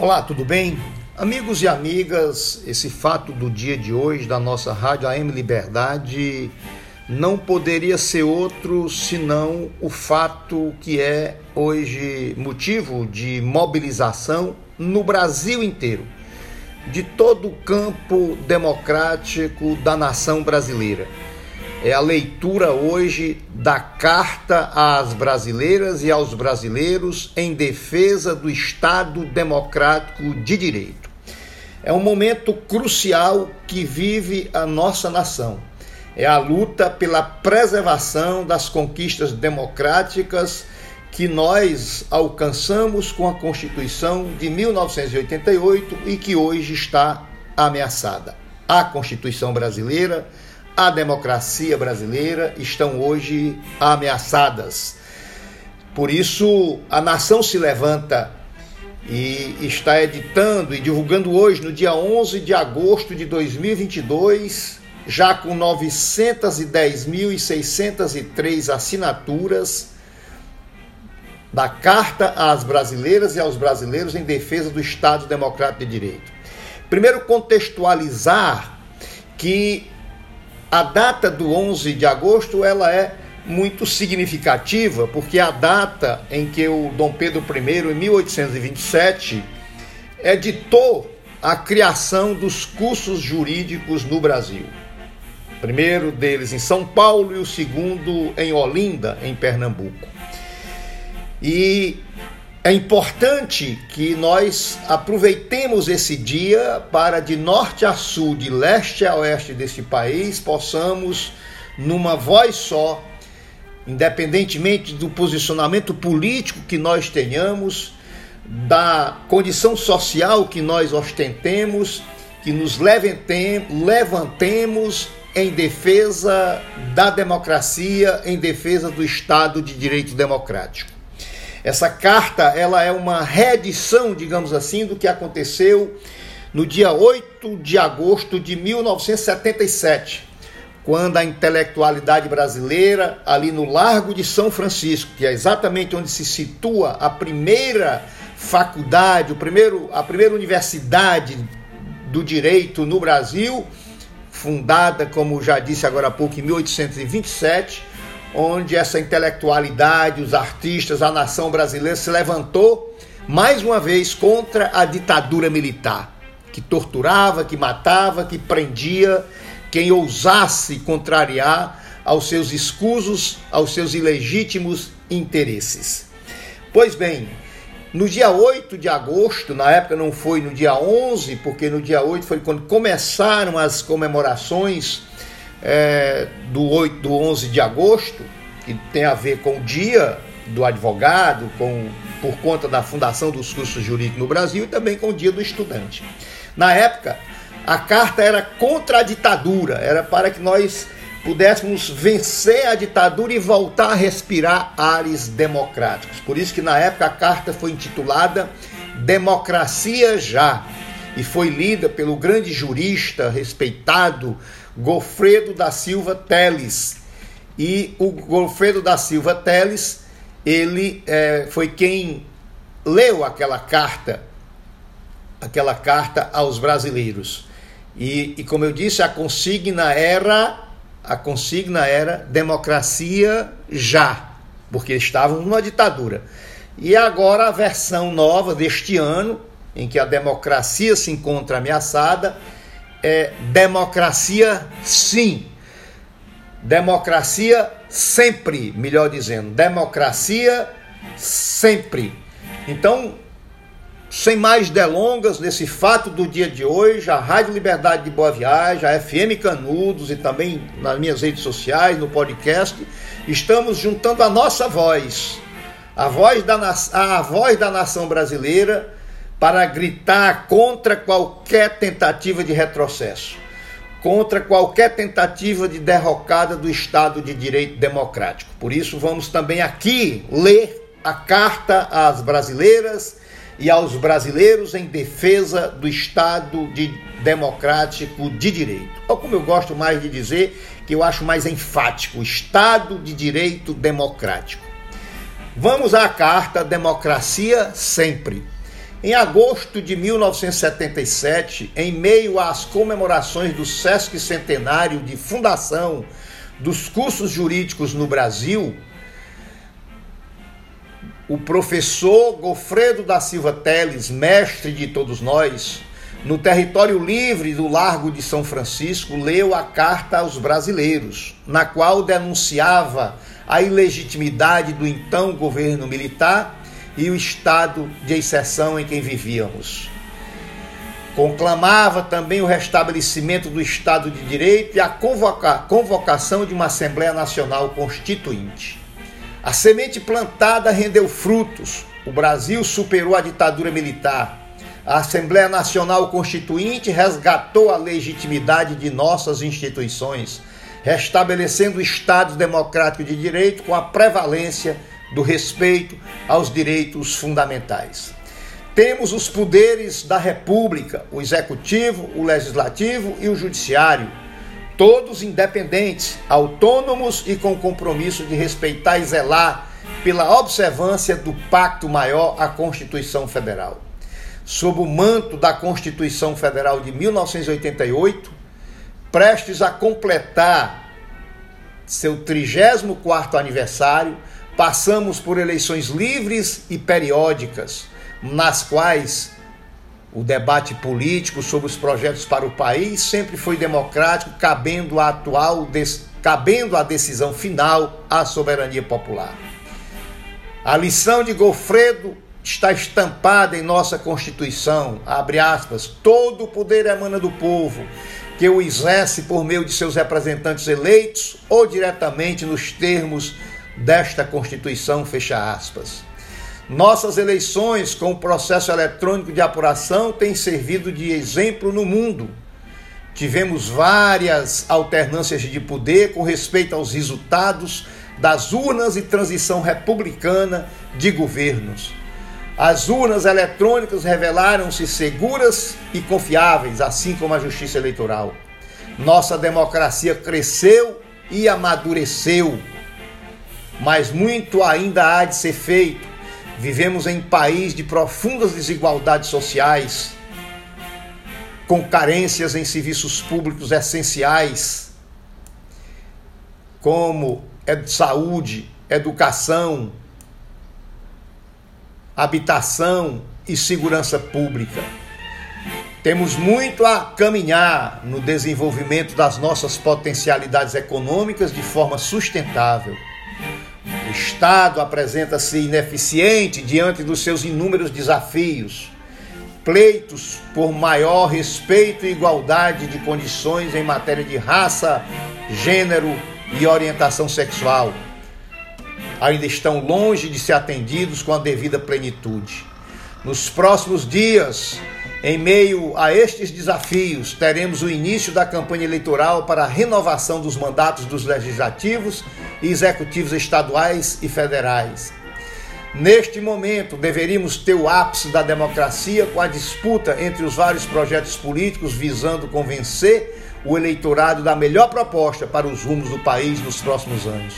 Olá, tudo bem? Amigos e amigas, esse fato do dia de hoje da nossa Rádio AM Liberdade não poderia ser outro senão o fato que é hoje motivo de mobilização no Brasil inteiro, de todo o campo democrático da nação brasileira é a leitura hoje da carta às brasileiras e aos brasileiros em defesa do Estado democrático de direito. É um momento crucial que vive a nossa nação. É a luta pela preservação das conquistas democráticas que nós alcançamos com a Constituição de 1988 e que hoje está ameaçada. A Constituição brasileira a democracia brasileira estão hoje ameaçadas. Por isso, a nação se levanta e está editando e divulgando hoje, no dia 11 de agosto de 2022, já com 910.603 assinaturas, da Carta às Brasileiras e aos Brasileiros em defesa do Estado Democrático de Direito. Primeiro, contextualizar que a data do 11 de agosto ela é muito significativa, porque a data em que o Dom Pedro I, em 1827, editou a criação dos cursos jurídicos no Brasil. O primeiro deles em São Paulo e o segundo em Olinda, em Pernambuco. E é importante que nós aproveitemos esse dia para, de norte a sul, de leste a oeste desse país, possamos, numa voz só, independentemente do posicionamento político que nós tenhamos, da condição social que nós ostentemos, que nos levantemos em defesa da democracia, em defesa do Estado de Direito Democrático. Essa carta ela é uma reedição, digamos assim, do que aconteceu no dia 8 de agosto de 1977, quando a intelectualidade brasileira, ali no Largo de São Francisco, que é exatamente onde se situa a primeira faculdade, o primeiro, a primeira universidade do direito no Brasil, fundada, como já disse agora há pouco, em 1827, onde essa intelectualidade, os artistas, a nação brasileira se levantou mais uma vez contra a ditadura militar, que torturava, que matava, que prendia quem ousasse contrariar aos seus escusos, aos seus ilegítimos interesses. Pois bem, no dia 8 de agosto, na época não foi no dia 11, porque no dia 8 foi quando começaram as comemorações é, do, 8, do 11 de agosto, que tem a ver com o dia do advogado, com, por conta da fundação dos cursos jurídicos no Brasil e também com o dia do estudante. Na época, a carta era contra a ditadura, era para que nós pudéssemos vencer a ditadura e voltar a respirar ares democráticos. Por isso que na época a carta foi intitulada Democracia Já e foi lida pelo grande jurista respeitado Gofredo da Silva Teles. E o Gofredo da Silva Teles, ele é, foi quem leu aquela carta, aquela carta aos brasileiros. E, e como eu disse, a consigna era a consigna era democracia já, porque estávamos numa ditadura. E agora a versão nova deste ano, em que a democracia se encontra ameaçada, é democracia sim. Democracia sempre, melhor dizendo, democracia sempre. Então, sem mais delongas, nesse fato do dia de hoje, a Rádio Liberdade de Boa Viagem, a FM Canudos e também nas minhas redes sociais, no podcast, estamos juntando a nossa voz, a voz da, a voz da nação brasileira para gritar contra qualquer tentativa de retrocesso, contra qualquer tentativa de derrocada do Estado de Direito Democrático. Por isso, vamos também aqui ler a carta às brasileiras e aos brasileiros em defesa do Estado de democrático de direito. Ou como eu gosto mais de dizer, que eu acho mais enfático, Estado de direito democrático. Vamos à carta Democracia Sempre Em agosto de 1977, em meio às comemorações do Sesc Centenário de fundação dos cursos jurídicos no Brasil, o professor Gofredo da Silva Teles, mestre de todos nós, no território livre do Largo de São Francisco, leu a carta aos brasileiros, na qual denunciava a ilegitimidade do então governo militar e o estado de exceção em que vivíamos. Conclamava também o restabelecimento do Estado de Direito e a convoca convocação de uma Assembleia Nacional Constituinte. A semente plantada rendeu frutos. O Brasil superou a ditadura militar. A Assembleia Nacional Constituinte resgatou a legitimidade de nossas instituições, restabelecendo o Estado democrático de direito com a prevalência do respeito aos direitos fundamentais. Temos os poderes da República, o Executivo, o Legislativo e o Judiciário, todos independentes, autônomos e com compromisso de respeitar e zelar pela observância do Pacto Maior, a Constituição Federal. Sob o manto da Constituição Federal de 1988, prestes a completar seu 34º aniversário, Passamos por eleições livres e periódicas, nas quais o debate político sobre os projetos para o país sempre foi democrático, cabendo a atual cabendo a decisão final à soberania popular. A lição de Gofredo está estampada em nossa Constituição, abre aspas, todo o poder emana do povo, que o exerce por meio de seus representantes eleitos ou diretamente nos termos desta Constituição, fecha aspas. Nossas eleições com o processo eletrônico de apuração têm servido de exemplo no mundo. Tivemos várias alternâncias de poder com respeito aos resultados das urnas e transição republicana de governos. As urnas eletrônicas revelaram-se seguras e confiáveis, assim como a justiça eleitoral. Nossa democracia cresceu e amadureceu mas muito ainda há de ser feito. Vivemos em país de profundas desigualdades sociais, com carências em serviços públicos essenciais, como saúde, educação, habitação e segurança pública. Temos muito a caminhar no desenvolvimento das nossas potencialidades econômicas de forma sustentável. Estado apresenta-se ineficiente diante dos seus inúmeros desafios, pleitos por maior respeito e igualdade de condições em matéria de raça, gênero e orientação sexual. Ainda estão longe de ser atendidos com a devida plenitude. Nos próximos dias, em meio a estes desafios, teremos o início da campanha eleitoral para a renovação dos mandatos dos legislativos e executivos estaduais e federais. Neste momento, deveríamos ter o ápice da democracia com a disputa entre os vários projetos políticos visando convencer o eleitorado da melhor proposta para os rumos do país nos próximos anos.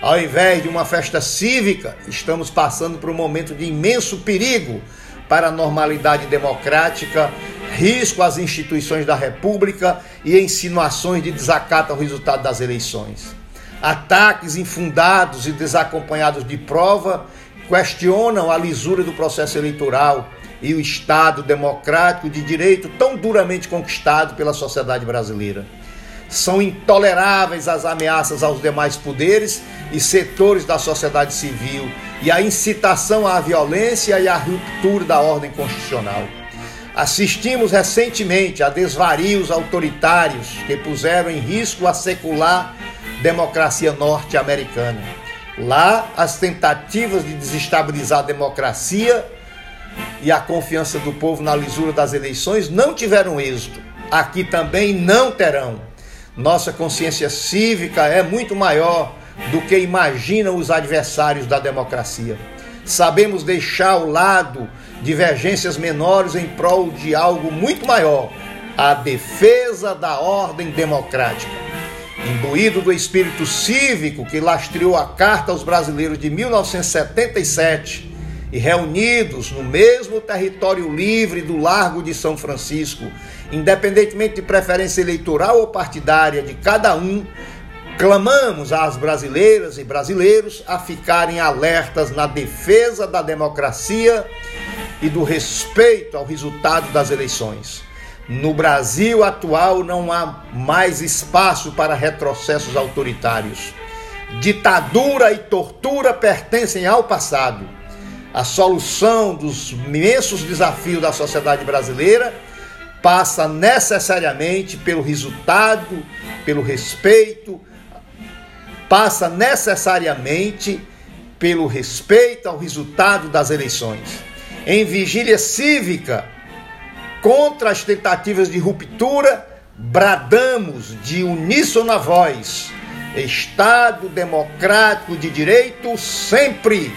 Ao invés de uma festa cívica, estamos passando por um momento de imenso perigo para a normalidade democrática, risco às instituições da República e insinuações de desacato ao resultado das eleições. Ataques infundados e desacompanhados de prova questionam a lisura do processo eleitoral e o Estado democrático de direito tão duramente conquistado pela sociedade brasileira. São intoleráveis as ameaças aos demais poderes e setores da sociedade civil e a incitação à violência e à ruptura da ordem constitucional. Assistimos recentemente a desvarios autoritários que puseram em risco a secular democracia norte-americana. Lá, as tentativas de desestabilizar a democracia e a confiança do povo na lisura das eleições não tiveram êxito. Aqui também não terão. Nossa consciência cívica é muito maior do que imaginam os adversários da democracia. Sabemos deixar ao lado divergências menores em prol de algo muito maior a defesa da ordem democrática. Imbuído do espírito cívico que lastreou a Carta aos Brasileiros de 1977 e reunidos no mesmo território livre do Largo de São Francisco, independentemente de preferência eleitoral ou partidária de cada um, clamamos às brasileiras e brasileiros a ficarem alertas na defesa da democracia e do respeito ao resultado das eleições. No Brasil atual não há mais espaço para retrocessos autoritários. Ditadura e tortura pertencem ao passado. A solução dos imensos desafios da sociedade brasileira passa necessariamente pelo resultado, pelo respeito, passa necessariamente pelo respeito ao resultado das eleições. Em vigília cívica, contra as tentativas de ruptura, bradamos de uníssona voz: Estado democrático de direito sempre